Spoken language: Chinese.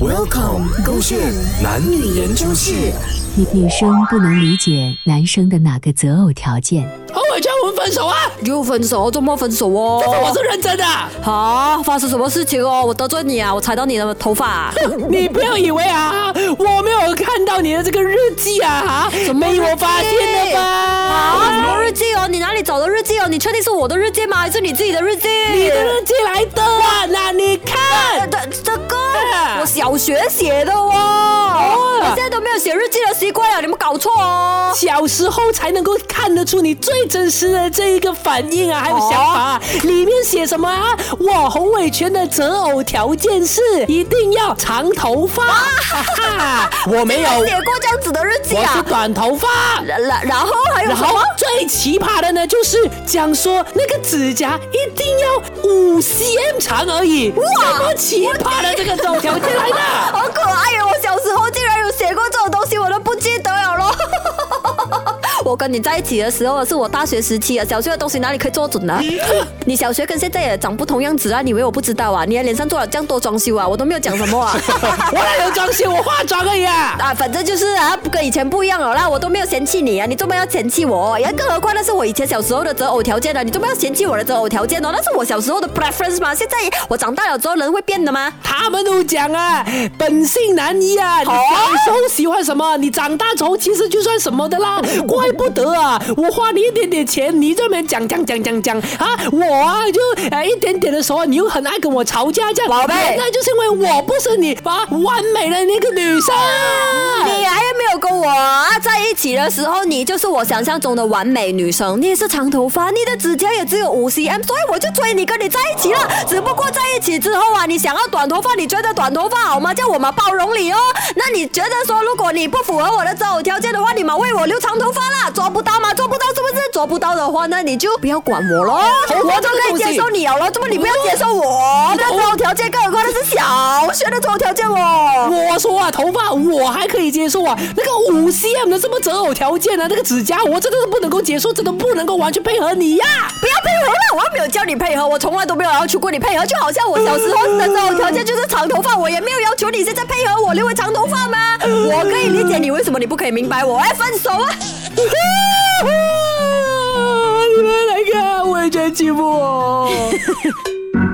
Welcome，勾线男女研究室。女女生不能理解男生的哪个择偶条件？何伟叫我们分手啊！又分手，周末分手哦。我是认真的。啊，发生什么事情哦？我得罪你啊？我踩到你的头发？你不要以为啊，我没有看到你的这个日记啊，怎么被我发现了吧？啊，什么日记哦？你哪里找的日记哦？你确定是我的日记吗？还是你自己的日记？你的日记来的啊？小学写的哦。我现在都没有写日记的习惯了，你们搞错哦。小时候才能够看得出你最真实的这一个反应啊，还有想法。里面写什么啊？我洪伟全的择偶条件是一定要长头发。我没有写过这样子的日记啊。我是短头发。然然后还有什么？最奇葩的呢，就是讲说那个指甲一定要五 cm 长而已。哇，什么奇葩的这个择偶条件来的？好可爱哟！我小我跟你在一起的时候是我大学时期啊，小学的东西哪里可以做准呢？你小学跟现在也长不同样子啊？你以为我不知道啊？你的脸上做了这样多装修啊？我都没有讲什么啊！我哪有装修？我化妆而已啊！啊，反正就是啊，不跟以前不一样了啦，我都没有嫌弃你啊，你做么要嫌弃我？也更何况那是我以前小时候的择偶条件呢，你做么要嫌弃我的择偶条件呢？那是我小时候的 preference 嘛，现在我长大了之后人会变的吗？他们都讲啊，本性难移啊，你小时候喜欢什么，你长大之后其实就算什么的啦，怪不得啊。我花你一点点钱，你这边讲讲讲讲讲啊！我啊就哎一点点的时候，你又很爱跟我吵架，这样宝贝，那就是因为我不是你啊完美的那个女生。你还没有跟我在一起的时候，你就是我想象中的完美女生。你也是长头发，你的指甲也只有五 cm，所以我就追你跟你在一起了。只不过在一起之后啊，你想要短头发，你觉得短头发好吗？叫我们包容你哦。那你觉得说，如果你不符合我的择偶条件的话，为我留长头发了，抓不到吗？抓不到是不是？做不到的话，那你就不要管我喽。我都可以接受你了，怎么你不要接受我？那择偶条件，更何况那是小学的择偶条件哦。我说啊，头发我还可以接受啊，那个五 cm 的什么择偶条件啊？那个指甲我真的是不能够接受，真的不能够完全配合你呀！不要配合了，我又没有叫你配合，我从来都没有要求过你配合，就好像我小时候的择偶条件就是长头发，我也没有要求你现在配合我留回长头发吗？我可以理解你为什么你不可以明白我，哎，分手啊！Ha ha ha!